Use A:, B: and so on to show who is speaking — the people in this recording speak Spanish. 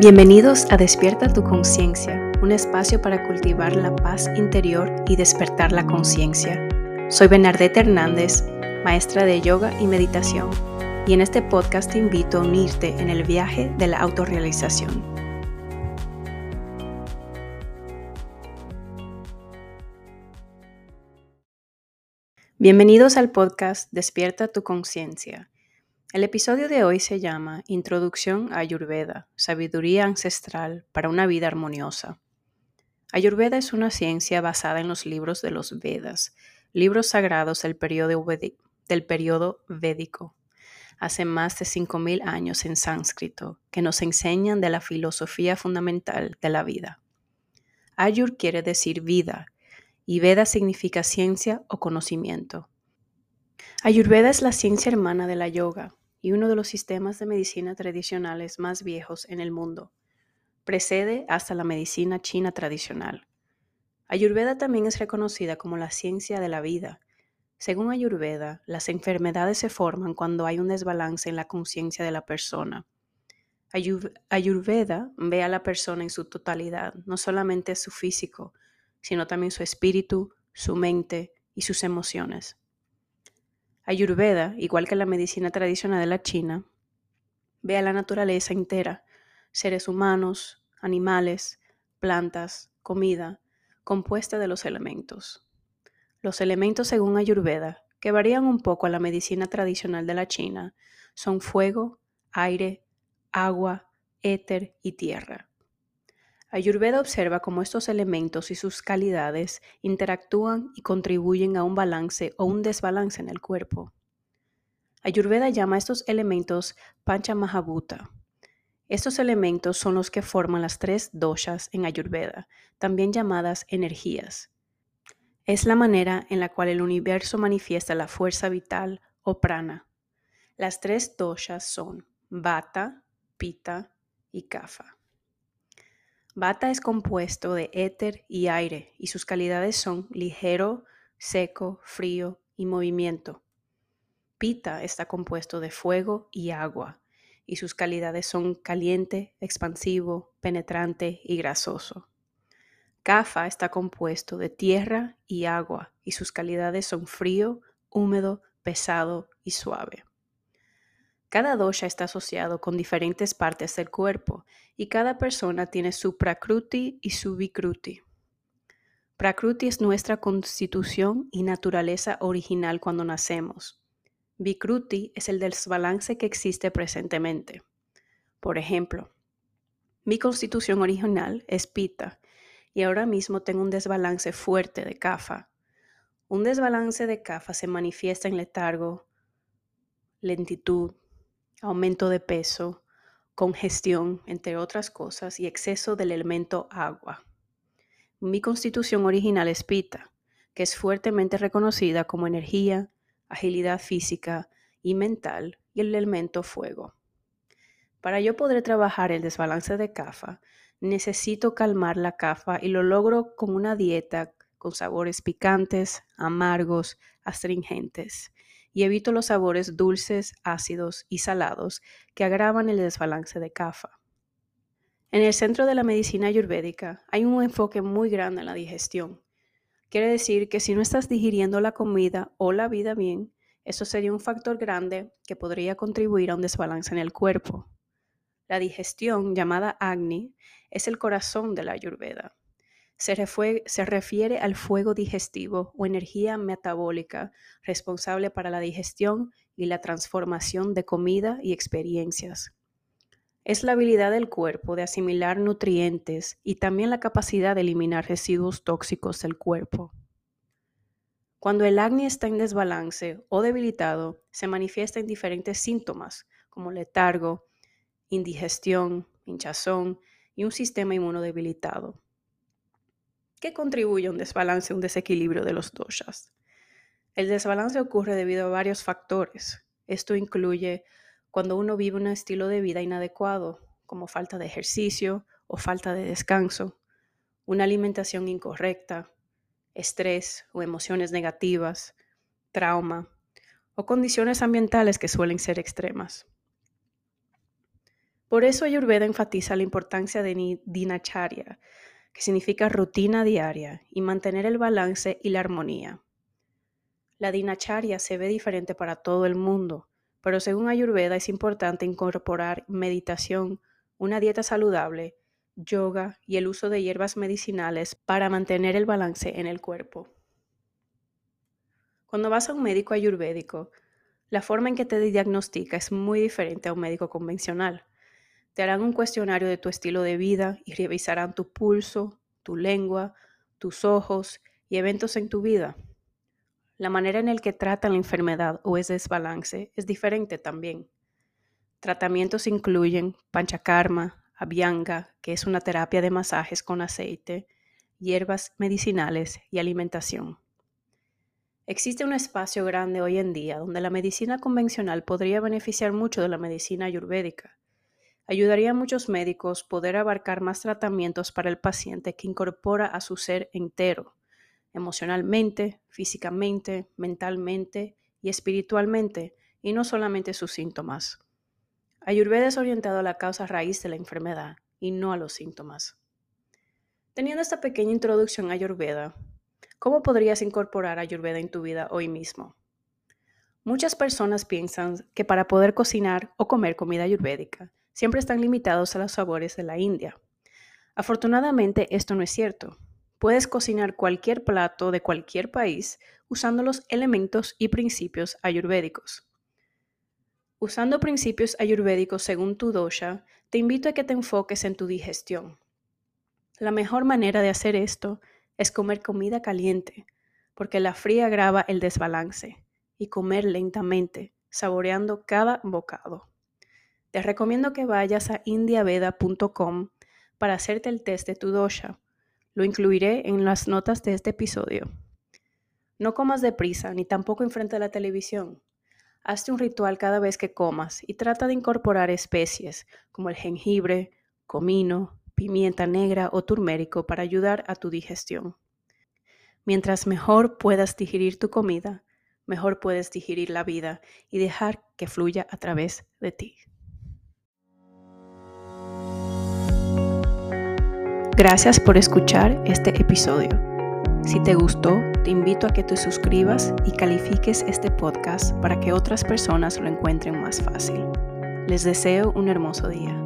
A: Bienvenidos a Despierta tu conciencia, un espacio para cultivar la paz interior y despertar la conciencia. Soy Bernadette Hernández, maestra de yoga y meditación, y en este podcast te invito a unirte en el viaje de la autorrealización. Bienvenidos al podcast Despierta tu conciencia el episodio de hoy se llama Introducción a Ayurveda, Sabiduría Ancestral para una Vida Armoniosa. Ayurveda es una ciencia basada en los libros de los Vedas, libros sagrados del periodo, védico, hace más de 5.000 años en sánscrito, que nos enseñan de la filosofía fundamental de la vida. Ayur quiere decir vida, y Veda significa ciencia o conocimiento. Ayurveda es la ciencia hermana de la yoga, y uno de los sistemas de medicina tradicionales más viejos en el mundo. Precede hasta la medicina china tradicional. Ayurveda también es reconocida como la ciencia de la vida. Según Ayurveda, las enfermedades se forman cuando hay un desbalance en la conciencia de la persona. Ayurveda ve a la persona en su totalidad, no solamente su físico, sino también su espíritu, su mente y sus emociones. Ayurveda, igual que la medicina tradicional de la China, ve a la naturaleza entera, seres humanos, animales, plantas, comida, compuesta de los elementos. Los elementos según Ayurveda, que varían un poco a la medicina tradicional de la China, son fuego, aire, agua, éter y tierra. Ayurveda observa cómo estos elementos y sus calidades interactúan y contribuyen a un balance o un desbalance en el cuerpo. Ayurveda llama a estos elementos Panchamahabhuta. Estos elementos son los que forman las tres doshas en Ayurveda, también llamadas energías. Es la manera en la cual el universo manifiesta la fuerza vital o prana. Las tres doshas son Vata, Pitta y Kapha. Bata es compuesto de éter y aire y sus calidades son ligero, seco, frío y movimiento. Pita está compuesto de fuego y agua y sus calidades son caliente, expansivo, penetrante y grasoso. Kafa está compuesto de tierra y agua y sus calidades son frío, húmedo, pesado y suave. Cada dosha está asociado con diferentes partes del cuerpo y cada persona tiene su prakruti y su vikruti. Prakruti es nuestra constitución y naturaleza original cuando nacemos. Vikruti es el desbalance que existe presentemente. Por ejemplo, mi constitución original es Pita y ahora mismo tengo un desbalance fuerte de Kapha. Un desbalance de Kapha se manifiesta en letargo, lentitud, aumento de peso, congestión, entre otras cosas, y exceso del elemento agua. Mi constitución original es Pita, que es fuertemente reconocida como energía, agilidad física y mental, y el elemento fuego. Para yo poder trabajar el desbalance de CAFA, necesito calmar la CAFA y lo logro con una dieta con sabores picantes, amargos, astringentes y evito los sabores dulces, ácidos y salados que agravan el desbalance de CAFA. En el centro de la medicina ayurvédica hay un enfoque muy grande en la digestión. Quiere decir que si no estás digiriendo la comida o la vida bien, eso sería un factor grande que podría contribuir a un desbalance en el cuerpo. La digestión, llamada Agni, es el corazón de la ayurveda se, refiere al fuego digestivo o energía metabólica responsable para la digestión y la transformación de comida y experiencias. Es la habilidad del cuerpo de asimilar nutrientes y también la capacidad de eliminar residuos tóxicos del cuerpo. Cuando el acné está en desbalance o debilitado, se manifiesta en diferentes síntomas como letargo, indigestión, hinchazón y un sistema inmunodebilitado. ¿Qué contribuye a un desbalance, un desequilibrio de los doshas. El desbalance ocurre debido a varios factores. Esto incluye cuando uno vive un estilo de vida inadecuado, como falta de ejercicio o falta de descanso, una alimentación incorrecta, estrés o emociones negativas, trauma o condiciones ambientales que suelen ser extremas. Por eso Ayurveda enfatiza la importancia de dinacharya, que significa rutina diaria, y mantener el balance y la armonía. La dinacharya se ve diferente para todo el mundo, pero según Ayurveda es importante incorporar meditación, una dieta saludable, yoga y el uso de hierbas medicinales para mantener el balance en el cuerpo. Cuando vas a un médico ayurvédico, la forma en que te diagnostica es muy diferente a un médico convencional. Te harán un cuestionario de tu estilo de vida y revisarán tu pulso, tu lengua, tus ojos y eventos en tu vida. La manera en la que tratan la enfermedad o ese desbalance es diferente también. Tratamientos incluyen panchakarma, abhyanga, que es una terapia de masajes con aceite, hierbas medicinales y alimentación. Existe un espacio grande hoy en día donde la medicina convencional podría beneficiar mucho de la medicina ayurvédica ayudaría a muchos médicos poder abarcar más tratamientos para el paciente que incorpora a su ser entero, emocionalmente, físicamente, mentalmente y espiritualmente, y no solamente sus síntomas. Ayurveda es orientado a la causa raíz de la enfermedad y no a los síntomas. Teniendo esta pequeña introducción a Ayurveda, ¿cómo podrías incorporar Ayurveda en tu vida hoy mismo? Muchas personas piensan que para poder cocinar o comer comida ayurvédica siempre están limitados a los sabores de la India. Afortunadamente, esto no es cierto. Puedes cocinar cualquier plato de cualquier país usando los elementos y principios ayurvédicos. Usando principios ayurvédicos según tu dosha, te invito a que te enfoques en tu digestión. La mejor manera de hacer esto es comer comida caliente, porque la fría agrava el desbalance, y comer lentamente, saboreando cada bocado. Te recomiendo que vayas a indiaveda.com para hacerte el test de tu dosha. Lo incluiré en las notas de este episodio. No comas deprisa ni tampoco enfrente de la televisión. Hazte un ritual cada vez que comas y trata de incorporar especies como el jengibre, comino, pimienta negra o turmérico para ayudar a tu digestión. Mientras mejor puedas digerir tu comida, mejor puedes digerir la vida y dejar que fluya a través de ti. Gracias por escuchar este episodio. Si te gustó, te invito a que te suscribas y califiques este podcast para que otras personas lo encuentren más fácil. Les deseo un hermoso día.